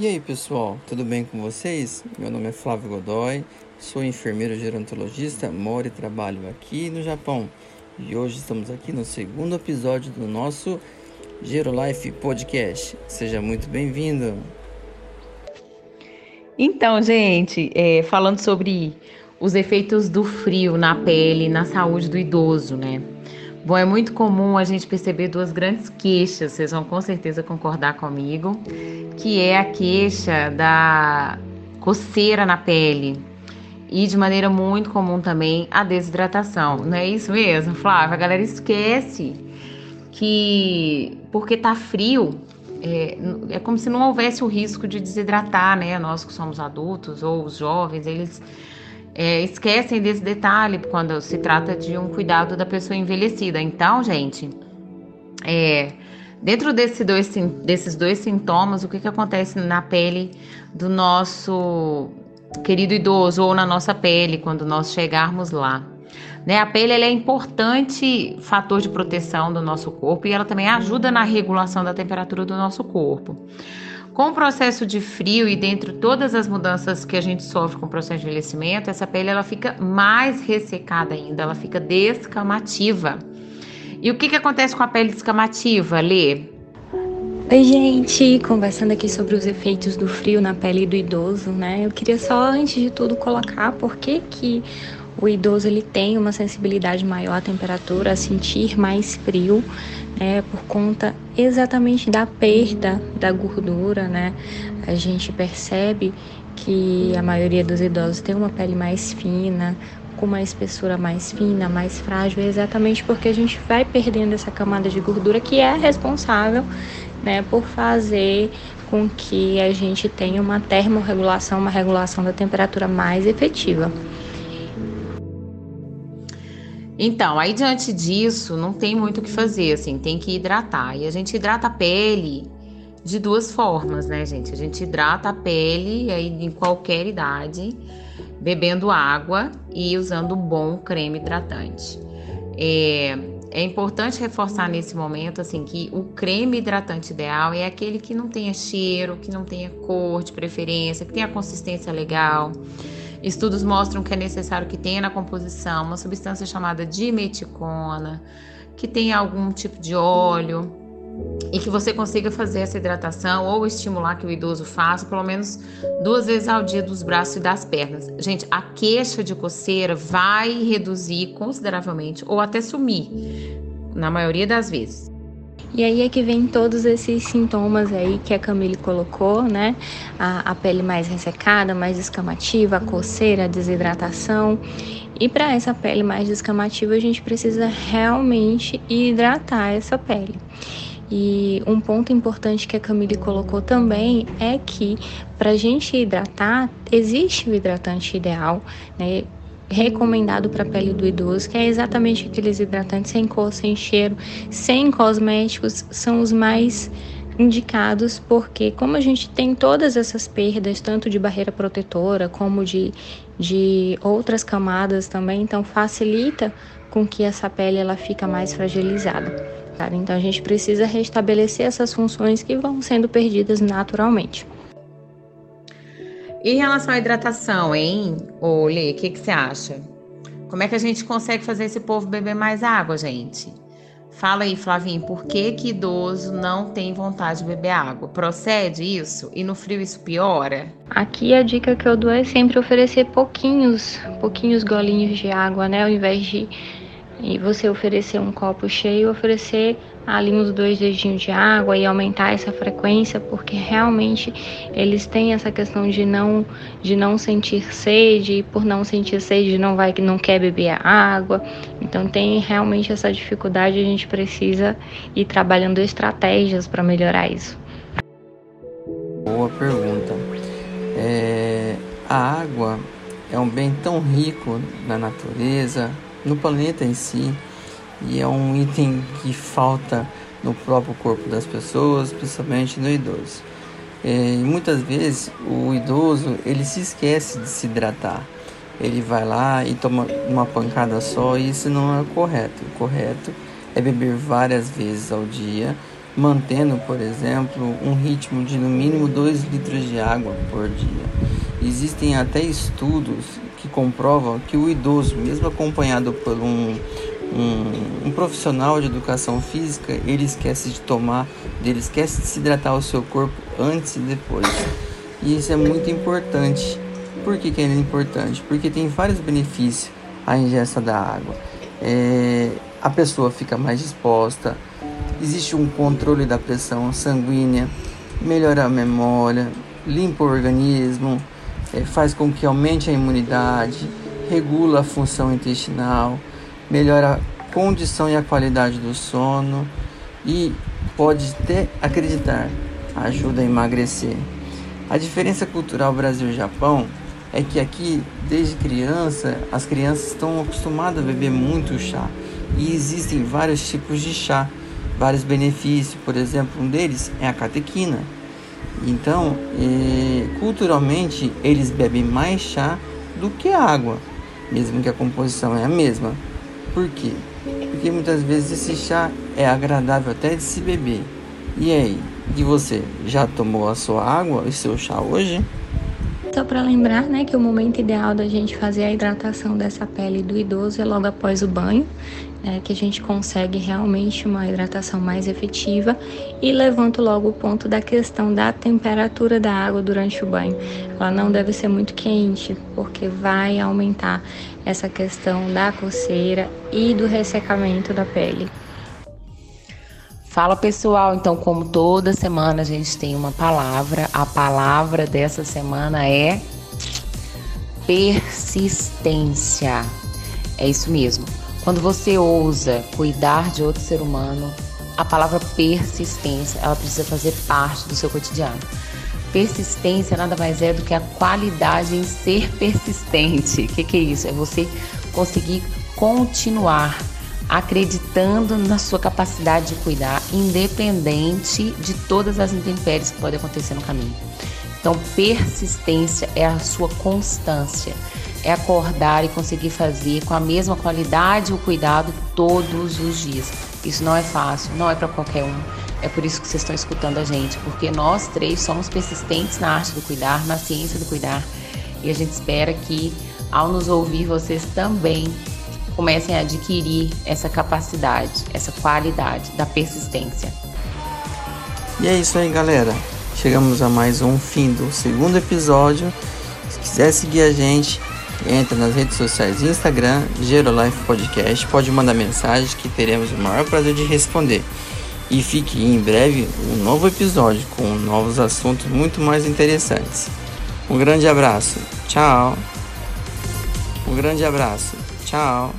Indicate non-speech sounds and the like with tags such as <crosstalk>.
E aí pessoal, tudo bem com vocês? Meu nome é Flávio Godoy, sou enfermeiro gerontologista, moro e trabalho aqui no Japão. E hoje estamos aqui no segundo episódio do nosso Gerolife Podcast. Seja muito bem-vindo! Então, gente, é, falando sobre os efeitos do frio na pele, na saúde do idoso, né? Bom, é muito comum a gente perceber duas grandes queixas, vocês vão com certeza concordar comigo, que é a queixa da coceira na pele e de maneira muito comum também a desidratação. Não é isso mesmo, Flávia? A galera esquece que porque tá frio é, é como se não houvesse o risco de desidratar, né? Nós que somos adultos ou os jovens, eles é, esquecem desse detalhe quando se trata de um cuidado da pessoa envelhecida. Então, gente, é, dentro desse dois, desses dois sintomas, o que, que acontece na pele do nosso querido idoso ou na nossa pele quando nós chegarmos lá? Né, a pele é importante fator de proteção do nosso corpo e ela também ajuda na regulação da temperatura do nosso corpo. Com o processo de frio e dentro de todas as mudanças que a gente sofre com o processo de envelhecimento, essa pele ela fica mais ressecada ainda, ela fica descamativa. E o que, que acontece com a pele descamativa, Lê? Oi, gente! Conversando aqui sobre os efeitos do frio na pele do idoso, né? Eu queria só, antes de tudo, colocar por que, que o idoso ele tem uma sensibilidade maior à temperatura, a sentir mais frio, né, por conta exatamente da perda da gordura, né? A gente percebe que a maioria dos idosos tem uma pele mais fina, com uma espessura mais fina, mais frágil, exatamente porque a gente vai perdendo essa camada de gordura que é responsável, né, por fazer com que a gente tenha uma termorregulação, uma regulação da temperatura mais efetiva. Então, aí diante disso, não tem muito o que fazer, assim, tem que hidratar. E a gente hidrata a pele de duas formas, né, gente? A gente hidrata a pele aí em qualquer idade, bebendo água e usando um bom creme hidratante. É, é importante reforçar nesse momento assim que o creme hidratante ideal é aquele que não tenha cheiro, que não tenha cor de preferência, que tenha consistência legal. Estudos mostram que é necessário que tenha na composição uma substância chamada dimeticona, que tenha algum tipo de óleo e que você consiga fazer essa hidratação ou estimular que o idoso faça pelo menos duas vezes ao dia dos braços e das pernas. Gente, a queixa de coceira vai reduzir consideravelmente ou até sumir, na maioria das vezes. E aí é que vem todos esses sintomas aí que a Camille colocou, né? A, a pele mais ressecada, mais descamativa, a coceira, a desidratação. E para essa pele mais descamativa, a gente precisa realmente hidratar essa pele. E um ponto importante que a Camille colocou também é que para a gente hidratar, existe o hidratante ideal, né? Recomendado para a pele do idoso, que é exatamente aqueles hidratantes sem cor, sem cheiro, sem cosméticos, são os mais indicados porque como a gente tem todas essas perdas, tanto de barreira protetora como de, de outras camadas também, então facilita com que essa pele ela fica mais fragilizada. Então a gente precisa restabelecer essas funções que vão sendo perdidas naturalmente. Em relação à hidratação, hein, Olê, o que, que você acha? Como é que a gente consegue fazer esse povo beber mais água, gente? Fala aí, Flavinho, por que que idoso não tem vontade de beber água? Procede isso? E no frio isso piora? Aqui a dica que eu dou é sempre oferecer pouquinhos, pouquinhos golinhos de água, né? Ao invés de e você oferecer um copo cheio, oferecer ali uns dois dedinhos de água e aumentar essa frequência, porque realmente eles têm essa questão de não de não sentir sede, e por não sentir sede não vai que não quer beber a água. Então tem realmente essa dificuldade, a gente precisa ir trabalhando estratégias para melhorar isso. Boa pergunta. É, a água é um bem tão rico na natureza, no planeta em si e é um item que falta no próprio corpo das pessoas, principalmente no idoso. É, muitas vezes o idoso ele se esquece de se hidratar. Ele vai lá e toma uma pancada só e isso não é correto. O correto é beber várias vezes ao dia, mantendo, por exemplo, um ritmo de no mínimo 2 litros de água por dia. Existem até estudos que comprovam que o idoso, mesmo acompanhado por um, um, um, profissional de educação física, ele esquece de tomar, ele esquece de se hidratar o seu corpo antes e depois. E isso é muito importante. Por que, que é importante? Porque tem vários benefícios a ingesta da água. É, a pessoa fica mais disposta, existe um controle da pressão sanguínea, melhora a memória, limpa o organismo, é, faz com que aumente a imunidade, regula a função intestinal, melhora a condição e a qualidade do sono e pode até acreditar, ajuda a emagrecer. A diferença cultural Brasil-Japão é que aqui, desde criança, as crianças estão acostumadas a beber muito chá e existem vários tipos de chá, vários benefícios. Por exemplo, um deles é a catequina. Então, eh, culturalmente, eles bebem mais chá do que água, mesmo que a composição é a mesma. Por quê? Porque muitas vezes esse chá é agradável até de se beber. E aí, e você já tomou a sua água e seu chá hoje? Só para lembrar, né, que o momento ideal da gente fazer a hidratação dessa pele do idoso é logo após o banho, né, que a gente consegue realmente uma hidratação mais efetiva. E levanto logo o ponto da questão da temperatura da água durante o banho. Ela não deve ser muito quente, porque vai aumentar essa questão da coceira e do ressecamento da pele. Fala pessoal, então, como toda semana a gente tem uma palavra, a palavra dessa semana é persistência. É isso mesmo. Quando você ousa cuidar de outro ser humano, a palavra persistência, ela precisa fazer parte do seu cotidiano. Persistência nada mais é do que a qualidade em ser persistente. O <laughs> que, que é isso? É você conseguir continuar acreditando na sua capacidade de cuidar, independente de todas as intempéries que podem acontecer no caminho. Então, persistência é a sua constância, é acordar e conseguir fazer com a mesma qualidade o cuidado todos os dias. Isso não é fácil, não é para qualquer um. É por isso que vocês estão escutando a gente, porque nós três somos persistentes na arte do cuidar, na ciência do cuidar, e a gente espera que ao nos ouvir vocês também comecem a adquirir essa capacidade, essa qualidade da persistência. E é isso aí, galera. Chegamos a mais um fim do segundo episódio. Se quiser seguir a gente, entra nas redes sociais Instagram, Gerolife Podcast, pode mandar mensagem que teremos o maior prazer de responder. E fique em breve um novo episódio com novos assuntos muito mais interessantes. Um grande abraço. Tchau. Um grande abraço. Tchau.